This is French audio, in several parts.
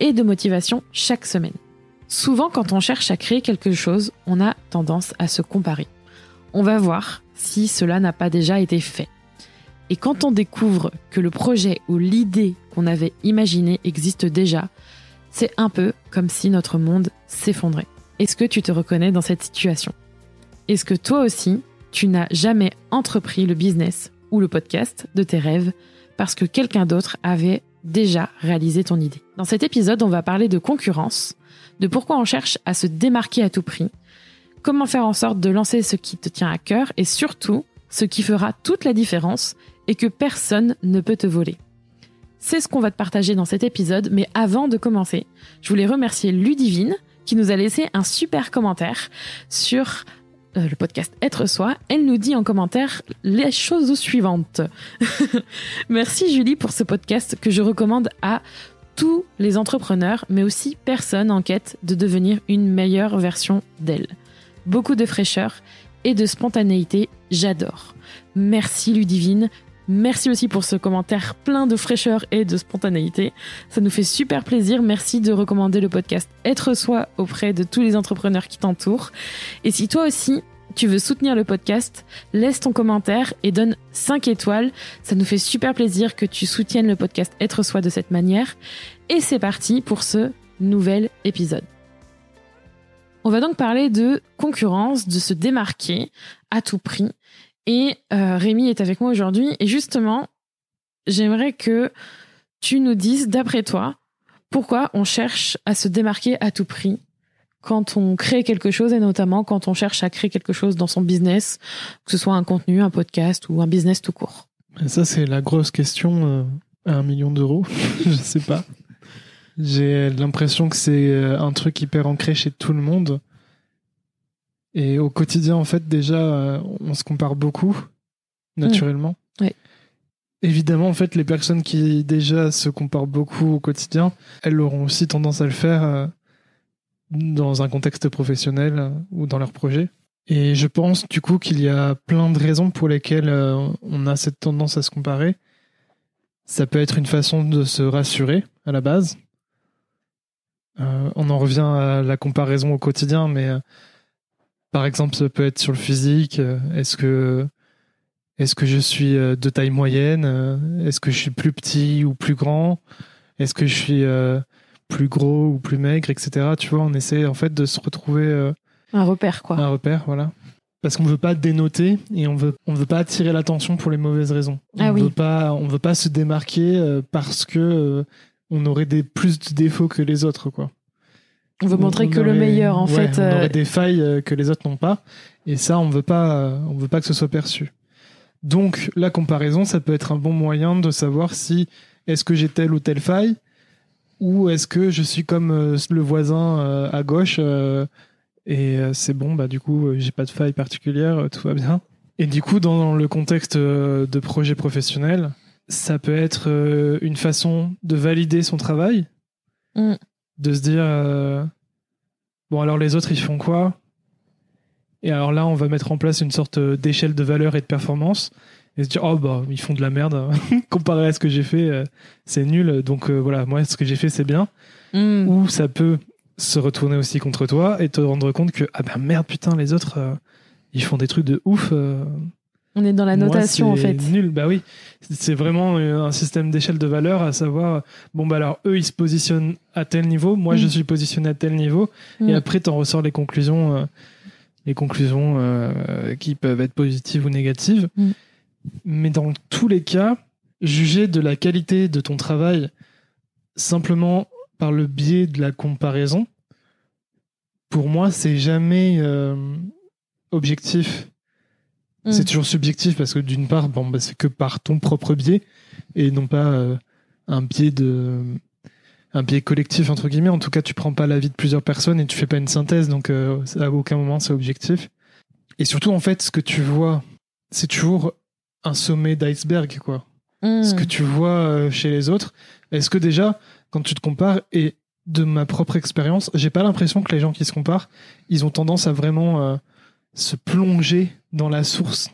et de motivation chaque semaine. Souvent, quand on cherche à créer quelque chose, on a tendance à se comparer. On va voir si cela n'a pas déjà été fait. Et quand on découvre que le projet ou l'idée qu'on avait imaginé existe déjà, c'est un peu comme si notre monde s'effondrait. Est-ce que tu te reconnais dans cette situation? Est-ce que toi aussi, tu n'as jamais entrepris le business ou le podcast de tes rêves parce que quelqu'un d'autre avait déjà réalisé ton idée. Dans cet épisode, on va parler de concurrence, de pourquoi on cherche à se démarquer à tout prix, comment faire en sorte de lancer ce qui te tient à cœur et surtout ce qui fera toute la différence et que personne ne peut te voler. C'est ce qu'on va te partager dans cet épisode, mais avant de commencer, je voulais remercier Ludivine qui nous a laissé un super commentaire sur euh, le podcast Être Soi, elle nous dit en commentaire les choses suivantes. Merci Julie pour ce podcast que je recommande à tous les entrepreneurs, mais aussi personnes en quête de devenir une meilleure version d'elle. Beaucoup de fraîcheur et de spontanéité, j'adore. Merci Ludivine, Merci aussi pour ce commentaire plein de fraîcheur et de spontanéité. Ça nous fait super plaisir. Merci de recommander le podcast Être soi auprès de tous les entrepreneurs qui t'entourent. Et si toi aussi, tu veux soutenir le podcast, laisse ton commentaire et donne 5 étoiles. Ça nous fait super plaisir que tu soutiennes le podcast Être soi de cette manière. Et c'est parti pour ce nouvel épisode. On va donc parler de concurrence, de se démarquer à tout prix et euh, Rémi est avec moi aujourd'hui. Et justement, j'aimerais que tu nous dises, d'après toi, pourquoi on cherche à se démarquer à tout prix quand on crée quelque chose et notamment quand on cherche à créer quelque chose dans son business, que ce soit un contenu, un podcast ou un business tout court? Ça, c'est la grosse question euh, à un million d'euros. Je sais pas. J'ai l'impression que c'est euh, un truc hyper ancré chez tout le monde. Et au quotidien, en fait, déjà, euh, on se compare beaucoup, naturellement. Mmh. Oui. Évidemment, en fait, les personnes qui déjà se comparent beaucoup au quotidien, elles auront aussi tendance à le faire euh, dans un contexte professionnel euh, ou dans leur projet. Et je pense du coup qu'il y a plein de raisons pour lesquelles on a cette tendance à se comparer. Ça peut être une façon de se rassurer à la base. on en revient à la comparaison au quotidien, mais par exemple, ça peut être sur le physique. Euh, est-ce que, est-ce que je suis euh, de taille moyenne euh, Est-ce que je suis plus petit ou plus grand Est-ce que je suis plus gros ou plus maigre, etc. Tu vois, on essaie en fait de se retrouver un repère, quoi. Un repère, voilà. Parce qu'on veut pas dénoter et on veut on veut pas attirer l'attention pour les mauvaises raisons. Ah on oui. veut pas on veut pas se démarquer parce que on aurait des plus de défauts que les autres, quoi. On veut montrer on que le meilleur, en ouais, fait. On euh, aurait des failles euh, que les autres n'ont pas. Et ça, on veut pas, euh, on veut pas que ce soit perçu. Donc, la comparaison, ça peut être un bon moyen de savoir si est-ce que j'ai telle ou telle faille ou est-ce que je suis comme le voisin à gauche et c'est bon, bah du coup, j'ai pas de faille particulière, tout va bien. Et du coup, dans le contexte de projet professionnel, ça peut être une façon de valider son travail, Mm. De se dire euh, bon alors les autres ils font quoi? Et alors là, on va mettre en place une sorte euh, d'échelle de valeur et de performance et se dire oh bah ils font de la merde comparé à ce que j'ai fait, euh, c'est nul. Donc euh, voilà, moi ce que j'ai fait c'est bien. hmm. Ou ça peut se retourner aussi contre toi et te rendre compte que ah ben merde putain les autres ils font des trucs de ouf. On est dans la moi, notation, en c'est fait. Nul, bah oui. C'est vraiment euh, un système d'échelle de valeur, à savoir, bon, bah alors, eux, ils se positionnent à tel niveau, moi, Mm. je suis positionné à tel niveau, Mm. et après, t'en ressors les conclusions, euh, les conclusions euh, qui peuvent être positives ou négatives. Mm. Mais dans tous les cas, juger de la qualité de ton travail simplement par le biais de la comparaison, pour moi, c'est jamais euh, objectif. Mm. C'est toujours subjectif parce que d'une part, bon, bah, c'est que par ton propre biais et non pas euh, un biais de un biais collectif entre guillemets. En tout cas, tu prends pas l'avis de plusieurs personnes et tu fais pas une synthèse, donc euh, à aucun moment c'est objectif. Et surtout, en fait, ce que tu vois, c'est toujours un sommet d'iceberg, quoi. Hmm. Ce que tu vois euh, chez les autres. Est-ce que déjà, quand tu te compares, et de ma propre expérience, j'ai pas l'impression que les gens qui se comparent, ils ont tendance à vraiment euh, se plonger dans la source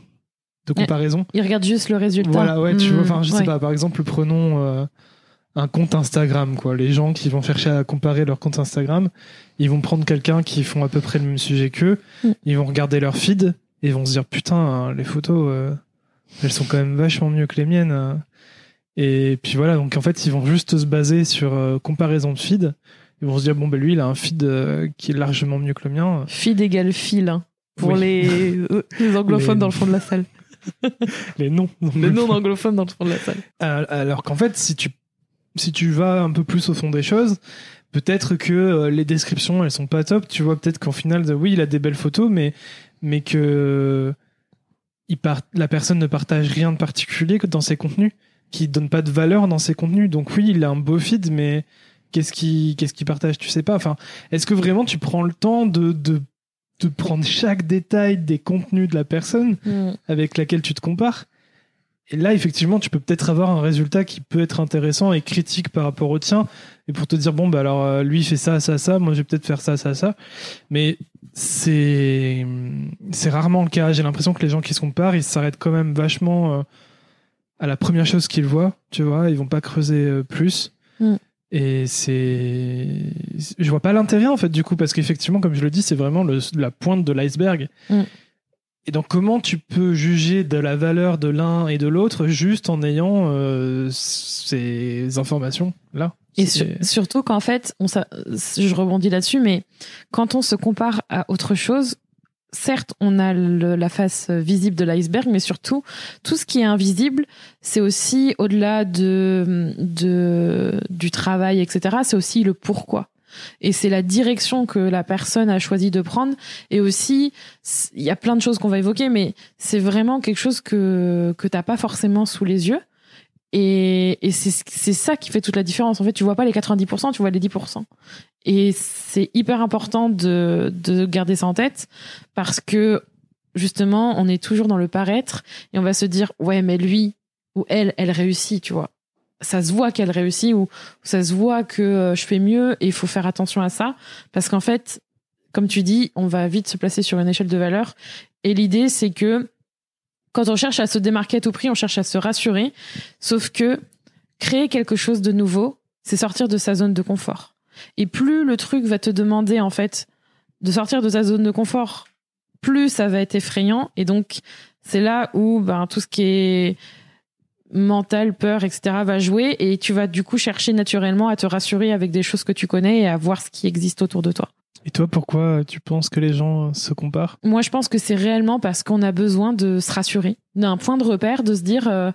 de comparaison. Ils regardent juste le résultat. Voilà, ouais, tu Hmm, vois, enfin, je sais ouais. pas, par exemple, prenons euh, un compte Instagram, quoi. Les gens qui vont chercher à comparer leur compte Instagram, ils vont prendre quelqu'un qui font à peu près le même sujet qu'eux, Mm. ils vont regarder leur feed et ils vont se dire, putain, hein, les photos, euh, elles sont quand même vachement mieux que les miennes. hein. Et puis voilà, donc en fait, ils vont juste se baser sur euh, comparaison de feed. Ils vont se dire, bon, ben lui, il a un feed qui est largement mieux que le mien. Feed égale fil hein, pour Oui. les, euh, les anglophones Les- dans le fond de la salle. Les noms. Les non-anglophones dans le fond de la salle. Euh, Alors qu'en fait, si tu, si tu vas un peu plus au fond des choses, peut-être que euh, les descriptions, elles sont pas top. Tu vois, peut-être qu'en final, oui, il a des belles photos, mais, mais que il part, la personne ne partage rien de particulier que dans ses contenus, qui donne pas de valeur dans ses contenus. Donc oui, il a un beau feed, mais qu'est-ce qu'il qu'est-ce qu'il partage Tu sais pas. Enfin, est-ce que vraiment tu prends le temps de, de, de prendre chaque détail des contenus de la personne Hmm. avec laquelle tu te compares. Et là, effectivement, tu peux peut-être avoir un résultat qui peut être intéressant et critique par rapport au tien. Et pour te dire, bon, bah alors, euh, lui fait ça, ça, ça, moi je vais peut-être faire ça, ça, ça. Mais c'est, c'est rarement le cas. J'ai l'impression que les gens qui se comparent, ils s'arrêtent quand même vachement euh, à la première chose qu'ils voient, tu vois. Ils vont pas creuser euh, plus. Mm. Et c'est. Je vois pas l'intérêt, en fait, du coup, parce qu'effectivement, comme je le dis, c'est vraiment le- la pointe de l'iceberg. Mm. Et donc, comment tu peux juger de la valeur de l'un et de l'autre juste en ayant euh, ces informations-là? Et sur- surtout qu'en fait, on je rebondis là-dessus, mais quand on se compare à autre chose, certes, on a la face visible de l'iceberg, mais surtout, tout ce qui est invisible, c'est aussi au-delà de, de, du travail, etc., c'est aussi le pourquoi. Et c'est la direction que la personne a choisi de prendre. Et aussi, il y a plein de choses qu'on va évoquer, mais c'est vraiment quelque chose que, que t'as pas forcément sous les yeux. Et, et c'est ça qui fait toute la différence. En fait, tu vois pas les 90%, tu vois les 10%. Et c'est hyper important de, de garder ça en tête parce que justement, on est toujours dans le paraître et on va se dire ouais, mais lui ou elle, elle réussit, tu vois. Ça se voit qu'elle réussit ou ça se voit que euh, je fais mieux et il faut faire attention à ça parce qu'en fait, comme tu dis, on va vite se placer sur une échelle de valeur et l'idée c'est que quand on cherche à se démarquer à tout prix, on cherche à se rassurer. Sauf que créer quelque chose de nouveau, c'est sortir de sa zone de confort. Et plus le truc va te demander, en fait, de sortir de ta zone de confort, plus ça va être effrayant. Et donc, c'est là où ben, tout ce qui est mental, peur, etc. va jouer. Et tu vas du coup chercher naturellement à te rassurer avec des choses que tu connais et à voir ce qui existe autour de toi. Et toi, pourquoi tu penses que les gens se comparent? Moi, je pense que c'est réellement parce qu'on a besoin de se rassurer, d'un point de repère, de se dire, euh,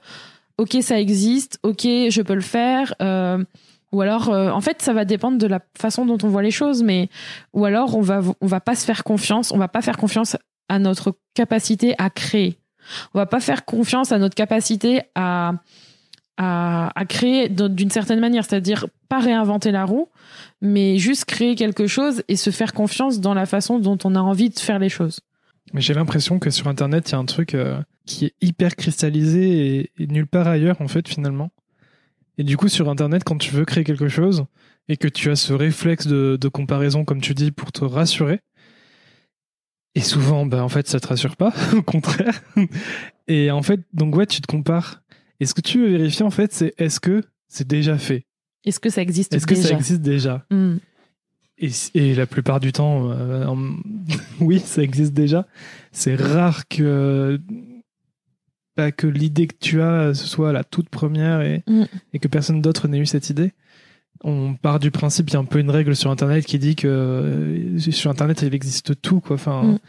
ok, ça existe, ok, je peux le faire. euh, ou alors, euh, en fait, ça va dépendre de la façon dont on voit les choses, mais ou alors on va on va pas se faire confiance, on va pas faire confiance à notre capacité à créer. On va pas faire confiance à notre capacité à à, à créer d'une certaine manière, c'est-à-dire pas réinventer la roue, mais juste créer quelque chose et se faire confiance dans la façon dont on a envie de faire les choses. Mais j'ai l'impression que sur Internet, il y a un truc euh, qui est hyper cristallisé et nulle part ailleurs, en fait, finalement. Et du coup, sur Internet, quand tu veux créer quelque chose et que tu as ce réflexe de, de comparaison, comme tu dis, pour te rassurer, et souvent, ben, en fait, ça te rassure pas, au contraire. Et en fait, donc, ouais, tu te compares. Et ce que tu veux vérifier, en fait, c'est est-ce que c'est déjà fait? Est-ce que ça existe Est-ce que déjà? ça existe déjà? Hmm. et, et la plupart du temps, euh, oui, ça existe déjà. C'est rare que que l'idée que tu as ce soit la toute première et, Mm. et que personne d'autre n'ait eu cette idée. On part du principe, il y a un peu une règle sur Internet qui dit que euh, sur Internet il existe tout quoi. Enfin, Mm.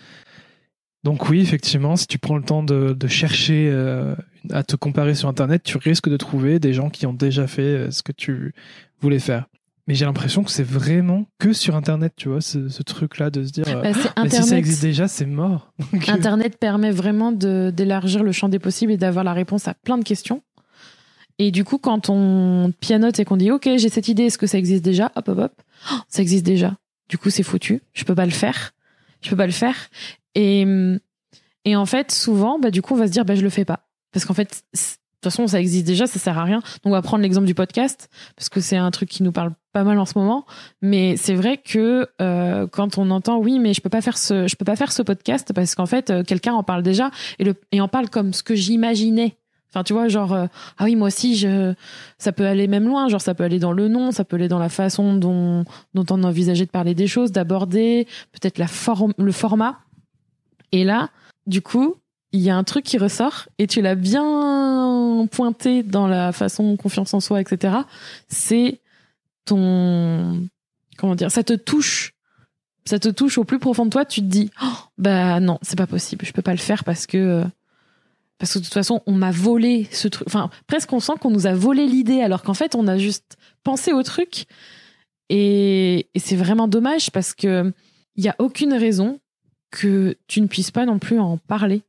donc oui, effectivement, si tu prends le temps de, de chercher euh, à te comparer sur Internet, tu risques de trouver des gens qui ont déjà fait euh, ce que tu voulais faire. Mais j'ai l'impression que c'est vraiment que sur Internet, tu vois, ce, ce truc-là de se dire, euh, Bah, mais si ça Internet. existe déjà, c'est mort. Donc, euh, Internet permet vraiment d'élargir le champ des possibles et d'avoir la réponse à plein de questions. Et du coup, quand on pianote et qu'on dit OK, j'ai cette idée, est-ce que ça existe déjà? Hop, hop, hop, oh, ça existe déjà. Du coup, c'est foutu. Je peux pas le faire. Je peux pas le faire. Et et en fait, souvent, bah du coup, on va se dire bah je le fais pas parce qu'en fait, toute façon, ça existe déjà, ça sert à rien. Donc, on va prendre l'exemple du podcast parce que c'est un truc qui nous parle pas mal en ce moment. Mais c'est vrai que euh, quand on entend oui, mais je peux pas faire ce, je peux pas faire ce podcast parce qu'en fait, euh, quelqu'un en parle déjà et le et en parle comme ce que j'imaginais. Enfin, tu vois, genre euh, ah oui, moi aussi, je, ça peut aller même loin. Genre, ça peut aller dans le nom, ça peut aller dans la façon dont dont on envisageait de parler des choses, d'aborder, peut-être la forme, le format. Et là, du coup, il y a un truc qui ressort et tu l'as bien pointé dans la façon confiance en soi, etc. C'est ton comment dire, ça te touche, ça te touche au plus profond de toi. Tu te dis, oh, bah non, c'est pas possible, je peux pas le faire parce que parce que de toute façon, on m'a volé ce truc. Enfin, presque on sent qu'on nous a volé l'idée alors qu'en fait, on a juste pensé au truc. Et, et c'est vraiment dommage parce que il y a aucune raison que tu ne puisses pas non plus en parler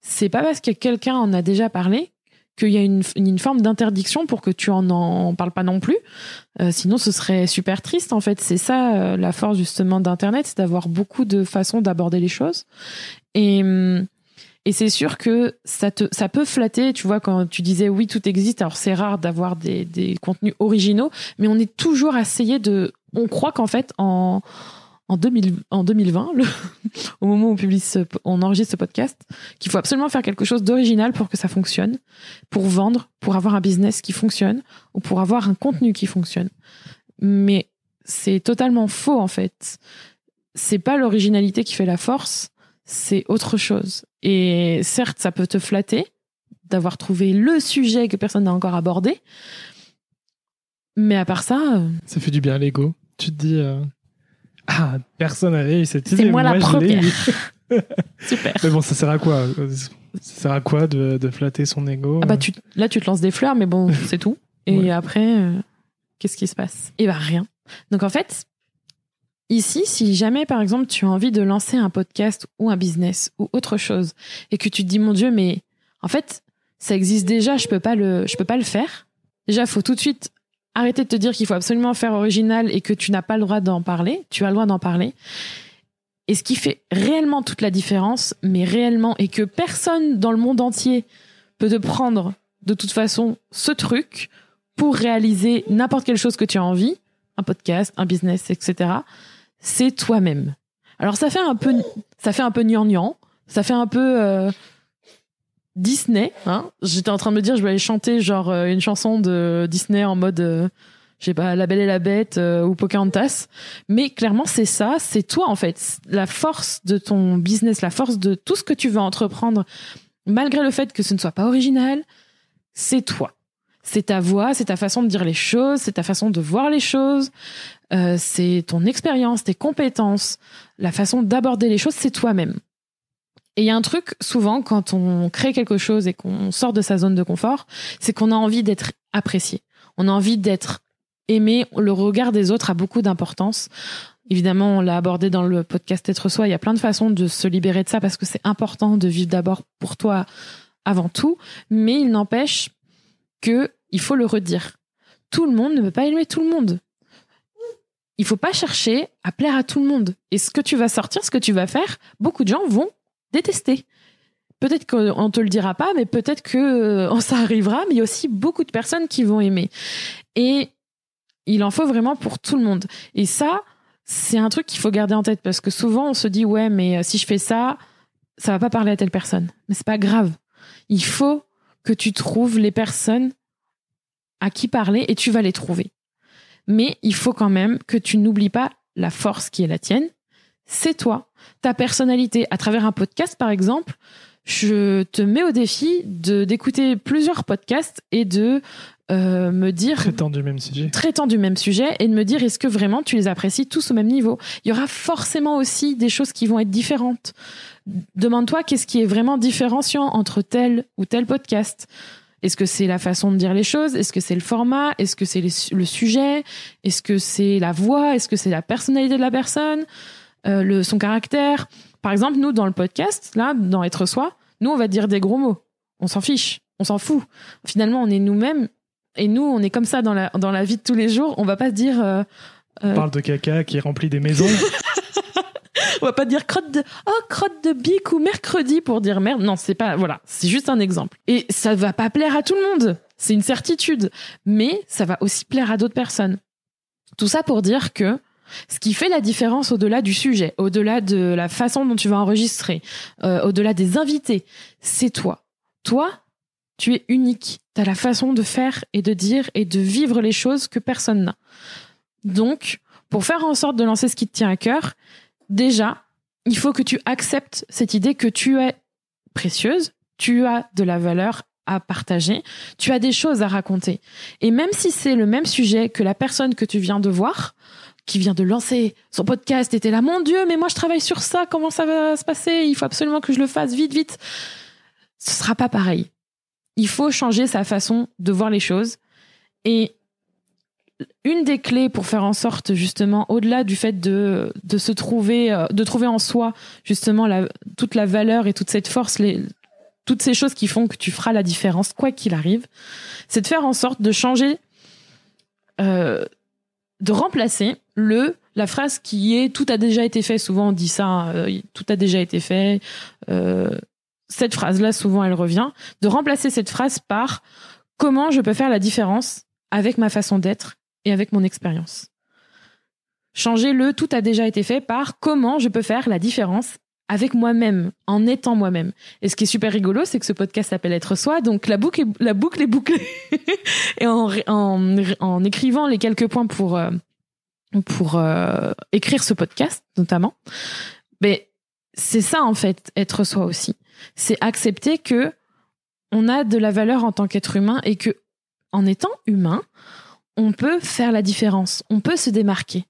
c'est pas parce que quelqu'un en a déjà parlé qu'il y a une, une forme d'interdiction pour que tu en en parles pas non plus. Euh, sinon, ce serait super triste. En fait, c'est ça euh, la force justement d'Internet, c'est d'avoir beaucoup de façons d'aborder les choses. Et hum, et c'est sûr que ça te ça peut flatter. Tu vois, quand tu disais oui, tout existe. Alors c'est rare d'avoir des des contenus originaux, mais on est toujours à essayer de. On croit qu'en fait en en, 2000, en 2020, le, au moment où on, publie on enregistre ce podcast, qu'il faut absolument faire quelque chose d'original pour que ça fonctionne, pour vendre, pour avoir un business qui fonctionne, ou pour avoir un contenu qui fonctionne. Mais c'est totalement faux en fait. C'est pas l'originalité qui fait la force, c'est autre chose. Et certes, ça peut te flatter d'avoir trouvé le sujet que personne n'a encore abordé, mais à part ça, euh, ça fait du bien à l'ego. Tu te dis. Euh, ah, personne n'a eu cette idée. C'est moi, la première. Super. Mais bon, ça sert à quoi Ça sert à quoi de, de flatter son ego ah bah tu, Là, tu te lances des fleurs, mais bon, c'est tout. Et après, euh, qu'est-ce qui se passe? Eh bah rien. Donc en fait, ici, si jamais, par exemple, tu as envie de lancer un podcast ou un business ou autre chose, et que tu te dis, mon Dieu, mais en fait, ça existe déjà, je peux pas le, je peux pas le faire. Déjà, faut tout de suite arrêter de te dire qu'il faut absolument faire original et que tu n'as pas le droit d'en parler. Tu as le droit d'en parler. Et ce qui fait réellement toute la différence, mais réellement, et que personne dans le monde entier peut te prendre de toute façon ce truc pour réaliser n'importe quelle chose que tu as envie, un podcast, un business, etc. C'est toi-même. Alors ça fait un peu, ça fait un peu gnangnan, ça fait un peu euh, Disney. Hein J'étais en train de me dire, je vais aller chanter genre euh, une chanson de Disney en mode, euh, je sais pas, La Belle et la Bête euh, ou Pocahontas. Mais clairement, c'est ça, c'est toi en fait. La force de ton business, la force de tout ce que tu veux entreprendre, malgré le fait que ce ne soit pas original, c'est toi. C'est ta voix, c'est ta façon de dire les choses, c'est ta façon de voir les choses, c'est ton expérience, tes compétences, la façon d'aborder les choses, c'est toi-même. Et il y a un truc, souvent, quand on crée quelque chose et qu'on sort de sa zone de confort, c'est qu'on a envie d'être apprécié. On a envie d'être aimé. Le regard des autres a beaucoup d'importance. Évidemment, on l'a abordé dans le podcast Être Soi. Il y a plein de façons de se libérer de ça parce que c'est important de vivre d'abord pour toi avant tout. Mais il n'empêche que il faut le redire. Tout le monde ne peut pas aimer tout le monde. Il faut pas chercher à plaire à tout le monde. Et ce que tu vas sortir, ce que tu vas faire, beaucoup de gens vont détester. Peut-être qu'on te le dira pas, mais peut-être que euh, ça arrivera. Mais il y a aussi beaucoup de personnes qui vont aimer. Et il en faut vraiment pour tout le monde. Et ça, c'est un truc qu'il faut garder en tête parce que souvent on se dit ouais, mais euh, si je fais ça, ça va pas parler à telle personne. Mais c'est pas grave. Il faut que tu trouves les personnes à qui parler et tu vas les trouver. Mais il faut quand même que tu n'oublies pas la force qui est la tienne. C'est toi. Ta personnalité. À travers un podcast, par exemple, je te mets au défi de d'écouter plusieurs podcasts et de euh, me dire traitant du même sujet. traitant du même sujet et de me dire est-ce que vraiment tu les apprécies tous au même niveau? Il y aura forcément aussi des choses qui vont être différentes. Demande-toi qu'est-ce qui est vraiment différenciant entre tel ou tel podcast? Est-ce que c'est la façon de dire les choses? Est-ce que c'est le format? Est-ce que c'est le sujet? Est-ce que c'est la voix? Est-ce que c'est la personnalité de la personne? Euh, le, son caractère. Par exemple, nous, dans le podcast, là, dans Être Soi, nous, on va dire des gros mots. On s'en fiche. On s'en fout. Finalement, on est nous-mêmes Et nous, on est comme ça dans la, dans la vie de tous les jours. On va pas se dire. euh, On parle de caca qui remplit des maisons. on va pas dire crotte de oh crotte de bique ou mercredi pour dire merde. Non, c'est pas voilà, c'est juste un exemple. Et ça va pas plaire à tout le monde, c'est une certitude, mais ça va aussi plaire à d'autres personnes. Tout ça pour dire que ce qui fait la différence au-delà du sujet, au-delà de la façon dont tu vas enregistrer, euh, au-delà des invités, c'est toi. Toi, tu es unique. Tu as la façon de faire et de dire et de vivre les choses que personne n'a. Donc, pour faire en sorte de lancer ce qui te tient à cœur, déjà, il faut que tu acceptes cette idée que tu es précieuse, tu as de la valeur à partager, tu as des choses à raconter. Et même si c'est le même sujet que la personne que tu viens de voir, qui vient de lancer son podcast, était là, mon Dieu, mais moi je travaille sur ça, comment ça va se passer? Il faut absolument que je le fasse vite, vite. Ce sera pas pareil. Il faut changer sa façon de voir les choses. Et une des clés pour faire en sorte justement au-delà du fait de, de se trouver euh, de trouver en soi justement la, toute la valeur et toute cette force les, toutes ces choses qui font que tu feras la différence quoi qu'il arrive c'est de faire en sorte de changer euh, de remplacer le la phrase qui est tout a déjà été fait souvent on dit ça euh, tout a déjà été fait euh, cette phrase là souvent elle revient de remplacer cette phrase par comment je peux faire la différence avec ma façon d'être et avec mon expérience? Changer le tout a déjà été fait par comment je peux faire la différence avec moi-même, en étant moi-même. Et ce qui est super rigolo, c'est que ce podcast s'appelle Être Soi, donc la boucle est, bouclée. et en, en, écrivant les quelques points pour, euh, pour euh, écrire ce podcast, notamment, mais c'est ça en fait, être soi aussi. C'est accepter que on a de la valeur en tant qu'être humain et que, en étant humain, on peut faire la différence, on peut se démarquer,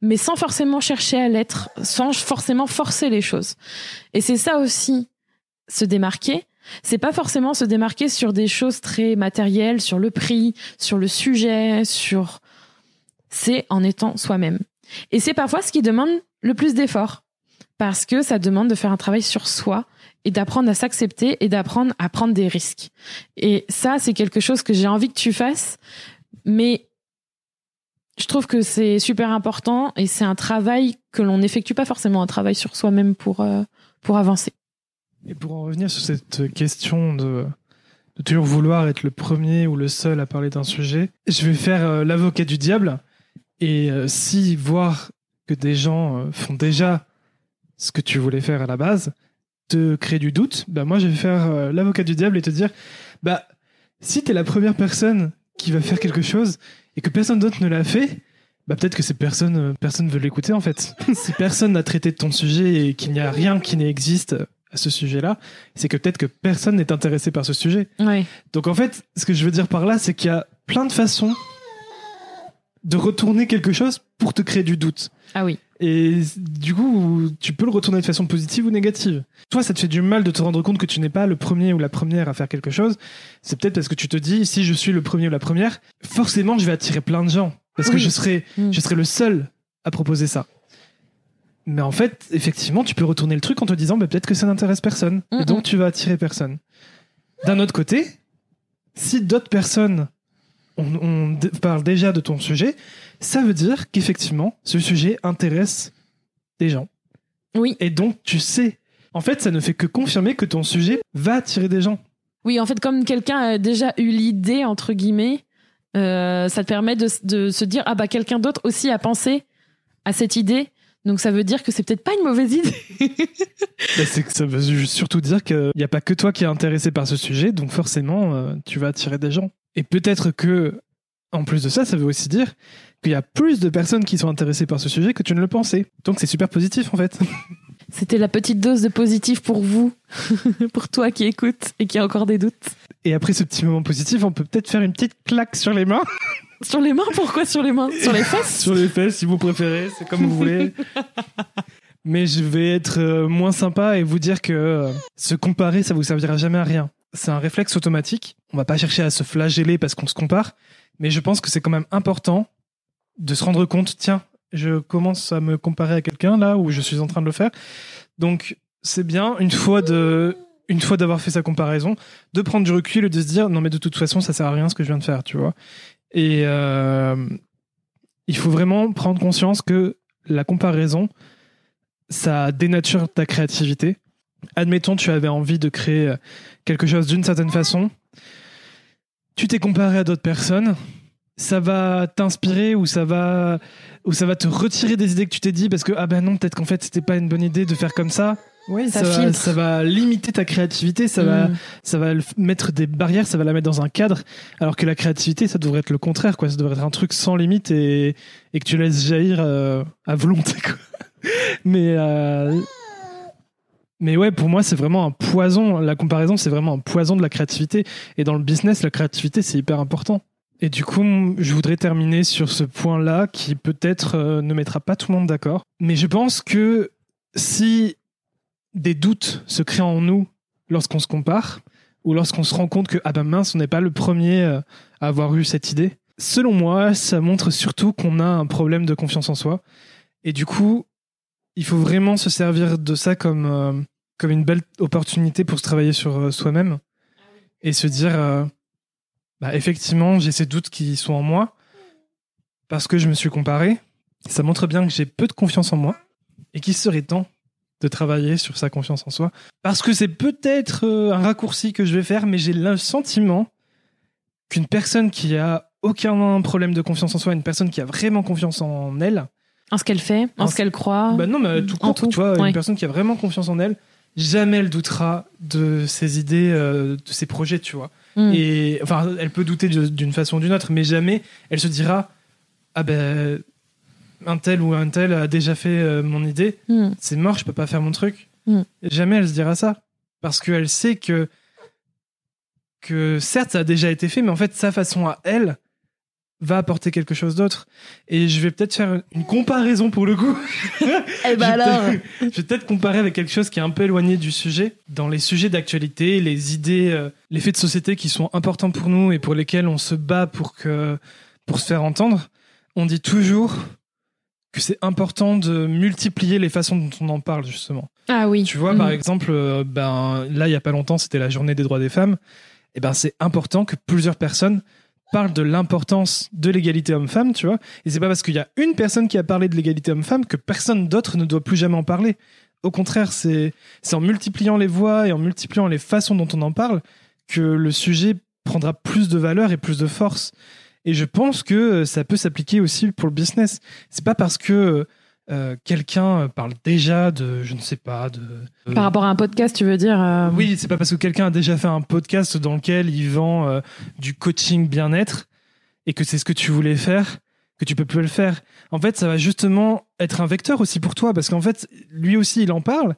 mais sans forcément chercher à l'être, sans forcément forcer les choses. Et c'est ça aussi, se démarquer. C'est pas forcément se démarquer sur des choses très matérielles, sur le prix, sur le sujet, sur. C'est en étant soi-même. Et c'est parfois ce qui demande le plus d'efforts, parce que ça demande de faire un travail sur soi et d'apprendre à s'accepter et d'apprendre à prendre des risques. Et ça, c'est quelque chose que j'ai envie que tu fasses mais je trouve que c'est super important et c'est un travail que l'on n'effectue pas forcément, un travail sur soi-même pour, euh, pour avancer. Et pour en revenir sur cette question de, toujours vouloir être le premier ou le seul à parler d'un sujet, je vais faire euh, l'avocat du diable. Et euh, si voir que des gens font déjà ce que tu voulais faire à la base, te crée du doute, bah moi je vais faire l'avocat du diable et te dire, bah si t'es la première personne qui va faire quelque chose et que personne d'autre ne l'a fait, bah peut-être que ces personnes, euh, personne veut l'écouter en fait. si personne n'a traité de ton sujet et qu'il n'y a rien qui n'existe à ce sujet-là, c'est que peut-être que personne n'est intéressé par ce sujet. Ouais. Donc en fait, ce que je veux dire par là, c'est qu'il y a plein de façons de retourner quelque chose pour te créer du doute. Ah oui. Et du coup, tu peux le retourner de façon positive ou négative. Toi, ça te fait du mal de te rendre compte que tu n'es pas le premier ou la première à faire quelque chose. C'est peut-être parce que tu te dis, si je suis le premier ou la première, forcément, je vais attirer plein de gens. Parce que je serai, Mm. je serai le seul à proposer ça. Mais en fait, effectivement, tu peux retourner le truc en te disant, bah, peut-être que ça n'intéresse personne. Et donc, tu vas attirer personne. D'un autre côté, si d'autres personnes on, parle déjà de ton sujet, ça veut dire qu'effectivement, ce sujet intéresse des gens. Oui. Et donc, tu sais. En fait, ça ne fait que confirmer que ton sujet va attirer des gens. Oui, en fait, comme quelqu'un a déjà eu l'idée, entre guillemets, euh, ça te permet de, de se dire, ah bah quelqu'un d'autre aussi a pensé à cette idée. Donc ça veut dire que c'est peut-être pas une mauvaise idée. Bah, que ça veut surtout dire qu'il n'y a pas que toi qui es intéressé par ce sujet, donc forcément, euh, tu vas attirer des gens. Et peut-être que, en plus de ça, ça veut aussi dire qu'il y a plus de personnes qui sont intéressées par ce sujet que tu ne le pensais. Donc c'est super positif en fait. C'était la petite dose de positif pour vous, pour toi qui écoutes et qui a encore des doutes. Et après ce petit moment positif, on peut peut-être faire une petite claque sur les mains. Sur les mains, pourquoi sur les mains? Sur les fesses? Sur les fesses si vous préférez, c'est comme vous voulez. Mais je vais être euh, moins sympa et vous dire que euh, se comparer, ça vous servira jamais à rien. C'est un réflexe automatique. On va pas chercher à se flageller parce qu'on se compare, mais je pense que c'est quand même important de se rendre compte, tiens, je commence à me comparer à quelqu'un là où je suis en train de le faire. Donc c'est bien une fois de une fois d'avoir fait sa comparaison, de prendre du recul et de se dire non mais de toute façon ça sert à rien ce que je viens de faire, tu vois. Et euh, il faut vraiment prendre conscience que la comparaison, ça dénature ta créativité. Admettons, tu avais envie de créer quelque chose d'une certaine façon. Tu t'es comparé à d'autres personnes. Ça va t'inspirer ou ça va ou ça va te retirer des idées que tu t'es dit parce que ah ben non peut-être qu'en fait c'était pas une bonne idée de faire comme ça. Oui, ça, ça, va, ça va limiter ta créativité, ça va Mm. ça va mettre des barrières, ça va la mettre dans un cadre. Alors que la créativité, ça devrait être le contraire, quoi. Ça devrait être un truc sans limite et, et que tu laisses jaillir euh, à volonté, quoi. Mais euh, mais ouais, pour moi, c'est vraiment un poison. La comparaison, c'est vraiment un poison de la créativité. Et dans le business, la créativité, c'est hyper important. Et du coup, je voudrais terminer sur ce point-là qui peut-être euh, ne mettra pas tout le monde d'accord. Mais je pense que si des doutes se créent en nous lorsqu'on se compare, ou lorsqu'on se rend compte que, ah ben mince, on n'est pas le premier euh, à avoir eu cette idée, selon moi, ça montre surtout qu'on a un problème de confiance en soi. Et du coup, il faut vraiment se servir de ça comme, euh, comme une belle opportunité pour se travailler sur euh, soi-même et se dire, euh, bah, effectivement, j'ai ces doutes qui sont en moi parce que je me suis comparé. Ça montre bien que j'ai peu de confiance en moi et qu'il serait temps de travailler sur sa confiance en soi. Parce que c'est peut-être un raccourci que je vais faire, mais j'ai le sentiment qu'une personne qui a aucun problème de confiance en soi, une personne qui a vraiment confiance en elle, En ce qu'elle fait, en, En ce qu'elle croit. bah non, mais tout court, tout, tu vois, ouais. une personne qui a vraiment confiance en elle, jamais elle doutera de ses idées, euh, de ses projets, tu vois. Mm. Et enfin, elle peut douter d'une façon ou d'une autre, mais jamais elle se dira ah ben un tel ou un tel a déjà fait euh, mon idée, Mm. c'est mort, je peux pas faire mon truc. Mm. Jamais elle se dira ça, parce qu'elle sait que que certes ça a déjà été fait, mais en fait sa façon à elle va apporter quelque chose d'autre. Et je vais peut-être faire une comparaison pour le coup. Eh ben Je vais alors peut-être- je vais peut-être comparer avec quelque chose qui est un peu éloigné du sujet. Dans les sujets d'actualité, les idées, euh, les faits de société qui sont importants pour nous et pour lesquels on se bat pour, que, pour se faire entendre, on dit toujours que c'est important de multiplier les façons dont on en parle, justement. Ah oui. Tu vois, par exemple, euh, ben, là, il y a pas longtemps, c'était la journée des droits des femmes. Et ben, c'est important que plusieurs personnes parlent de l'importance de l'égalité homme-femme, tu vois. Et c'est pas parce qu'il y a une personne qui a parlé de l'égalité homme-femme que personne d'autre ne doit plus jamais en parler. Au contraire, c'est en multipliant les voix et en multipliant les façons dont on en parle que le sujet prendra plus de valeur et plus de force. Et je pense que euh, ça peut s'appliquer aussi pour le business. C'est pas parce que euh, quelqu'un parle déjà de, je ne sais pas, de. de- Par rapport à un podcast, tu veux dire euh, oui, c'est pas parce que quelqu'un a déjà fait un podcast dans lequel il vend euh, du coaching bien-être et que c'est ce que tu voulais faire que tu peux plus le faire. En fait, ça va justement être un vecteur aussi pour toi parce qu'en fait, lui aussi, il en parle.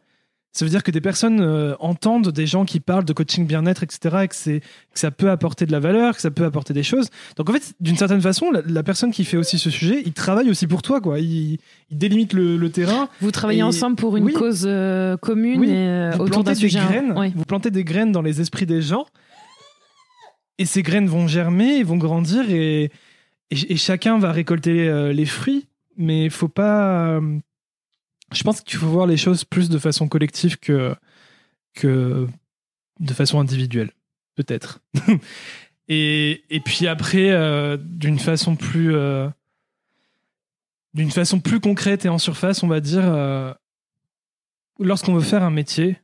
Ça veut dire que des personnes euh, entendent des gens qui parlent de coaching bien-être, etc., et que, c'est, que ça peut apporter de la valeur, que ça peut apporter des choses. Donc en fait, d'une certaine façon, la, la personne qui fait aussi ce sujet, il travaille aussi pour toi, quoi. Il, il délimite le, le terrain. Vous travaillez Et- ensemble pour une oui. cause euh, commune Oui. et, euh, vous autour d'un plantez des sujet. graines, Ouais. vous plantez des graines dans les esprits des gens, et ces graines vont germer, et vont grandir, et, et, et chacun va récolter euh, les fruits. Mais il faut pas. Je pense qu'il faut voir les choses plus de façon collective que que de façon individuelle, peut-être. et, et puis après, euh, d'une façon plus euh, d'une façon plus concrète et en surface, on va dire, euh, lorsqu'on veut faire un métier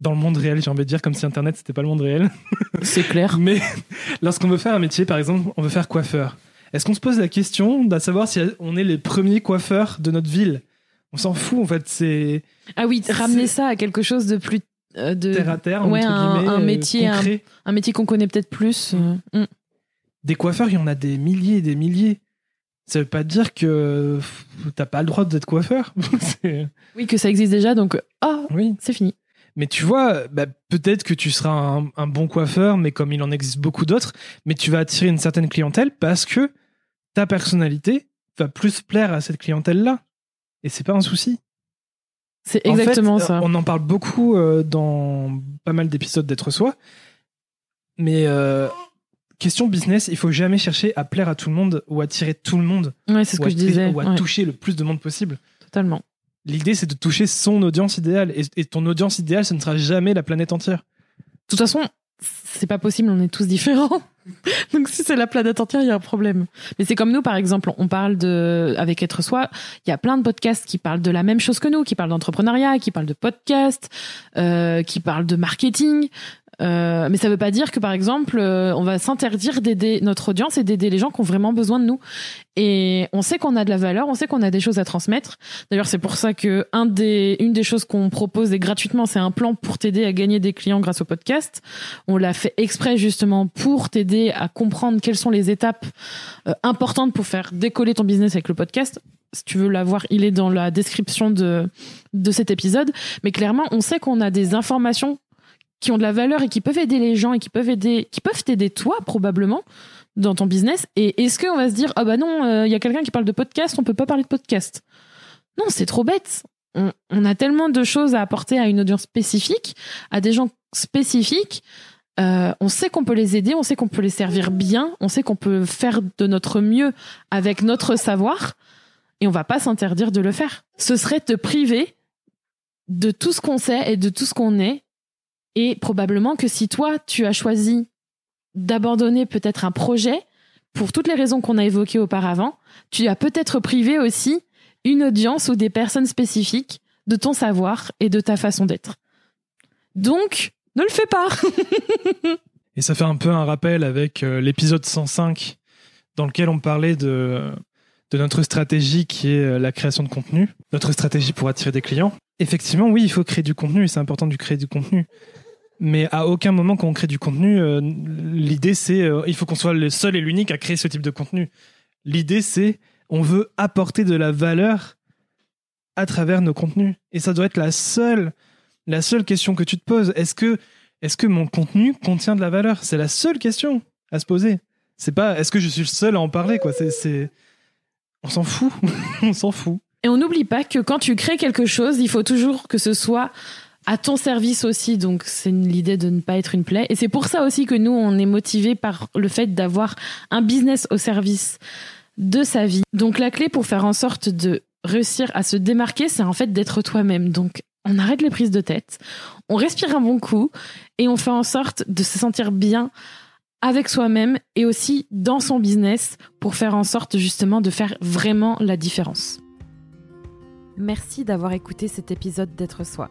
dans le monde réel, j'ai envie de dire, comme si Internet c'était pas le monde réel. C'est clair. Mais lorsqu'on veut faire un métier, par exemple, on veut faire coiffeur. Est-ce qu'on se pose la question de savoir si on est les premiers coiffeurs de notre ville? On s'en fout, en fait. C'est Ah oui, ramener ça à quelque chose de plus. euh, de, terre à terre, ouais, entre un- guillemets, un euh, métier, un- concret. un métier qu'on connaît peut-être plus. euh, mm. Des coiffeurs, il y en a des milliers et des milliers. Ça veut pas dire que t'as pas le droit d'être coiffeur. Oui, que ça existe déjà, donc ah, oui. c'est fini. Mais tu vois, bah, peut-être que tu seras un, un bon coiffeur, mais comme il en existe beaucoup d'autres, mais tu vas attirer une certaine clientèle parce que ta personnalité va plus plaire à cette clientèle-là. Et c'est pas un souci. C'est En fait, exactement ça. On en parle beaucoup euh, dans pas mal d'épisodes d'être soi. Mais euh, question business, il faut jamais chercher à plaire à tout le monde ou attirer tout le monde. Ouais, c'est ce ou que à je disais. Ou à ouais, toucher le plus de monde possible. totalement. L'idée, c'est de toucher son audience idéale. Et, et ton audience idéale, ce ne sera jamais la planète entière. De toute façon, c'est pas possible, on est tous différents. Donc si c'est la planète entière, il y a un problème. Mais c'est comme nous, par exemple, on parle de, avec Être Soi, il y a plein de podcasts qui parlent de la même chose que nous, qui parlent d'entrepreneuriat, qui parlent de podcast, euh, qui parlent de marketing. Euh, mais ça veut pas dire que par exemple euh, on va s'interdire d'aider notre audience et d'aider les gens qui ont vraiment besoin de nous. Et on sait qu'on a de la valeur, on sait qu'on a des choses à transmettre. D'ailleurs c'est pour ça que un des, une des choses qu'on propose et gratuitement c'est un plan pour t'aider à gagner des clients grâce au podcast. On l'a fait exprès justement pour t'aider à comprendre quelles sont les étapes euh, importantes pour faire décoller ton business avec le podcast si tu veux l'avoir, il est dans la description de, de cet épisode. Mais clairement, on sait qu'on a des informations qui ont de la valeur et qui peuvent aider les gens et qui peuvent aider, qui peuvent t'aider toi probablement dans ton business. Et est-ce qu'on va se dire, ah bah non, il euh, y a quelqu'un qui parle de podcast, on peut pas parler de podcast? Non, c'est trop bête. On, on, a tellement de choses à apporter à une audience spécifique, à des gens spécifiques. Euh, on sait qu'on peut les aider, on sait qu'on peut les servir bien, on sait qu'on peut faire de notre mieux avec notre savoir, et on va pas s'interdire de le faire. Ce serait te priver de tout ce qu'on sait et de tout ce qu'on est et probablement que si toi, tu as choisi d'abandonner peut-être un projet, pour toutes les raisons qu'on a évoquées auparavant, tu as peut-être privé aussi une audience ou des personnes spécifiques de ton savoir et de ta façon d'être. Donc, ne le fais pas Et ça fait un peu un rappel avec euh, l'épisode 105 dans lequel on parlait de, notre stratégie qui est euh, la création de contenu, notre stratégie pour attirer des clients. Effectivement, oui, il faut créer du contenu c'est important de créer du contenu mais à aucun moment quand on crée du contenu, euh, l'idée c'est euh, il faut qu'on soit le seul et l'unique à créer ce type de contenu. L'idée c'est on veut apporter de la valeur à travers nos contenus et ça doit être la seule la seule question que tu te poses. Est-ce que est-ce que mon contenu contient de la valeur? C'est la seule question à se poser. C'est pas est-ce que je suis le seul à en parler quoi? C'est on s'en fout, on s'en fout. Et on n'oublie pas que quand tu crées quelque chose, il faut toujours que ce soit à ton service aussi. Donc, c'est l'idée de ne pas être une plaie. Et c'est pour ça aussi que nous, on est motivé par le fait d'avoir un business au service de sa vie. Donc, la clé pour faire en sorte de réussir à se démarquer, c'est en fait d'être toi-même. Donc, on arrête les prises de tête, on respire un bon coup et on fait en sorte de se sentir bien avec soi-même et aussi dans son business pour faire en sorte justement de faire vraiment la différence. Merci d'avoir écouté cet épisode d'être soi.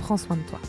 prends soin de toi.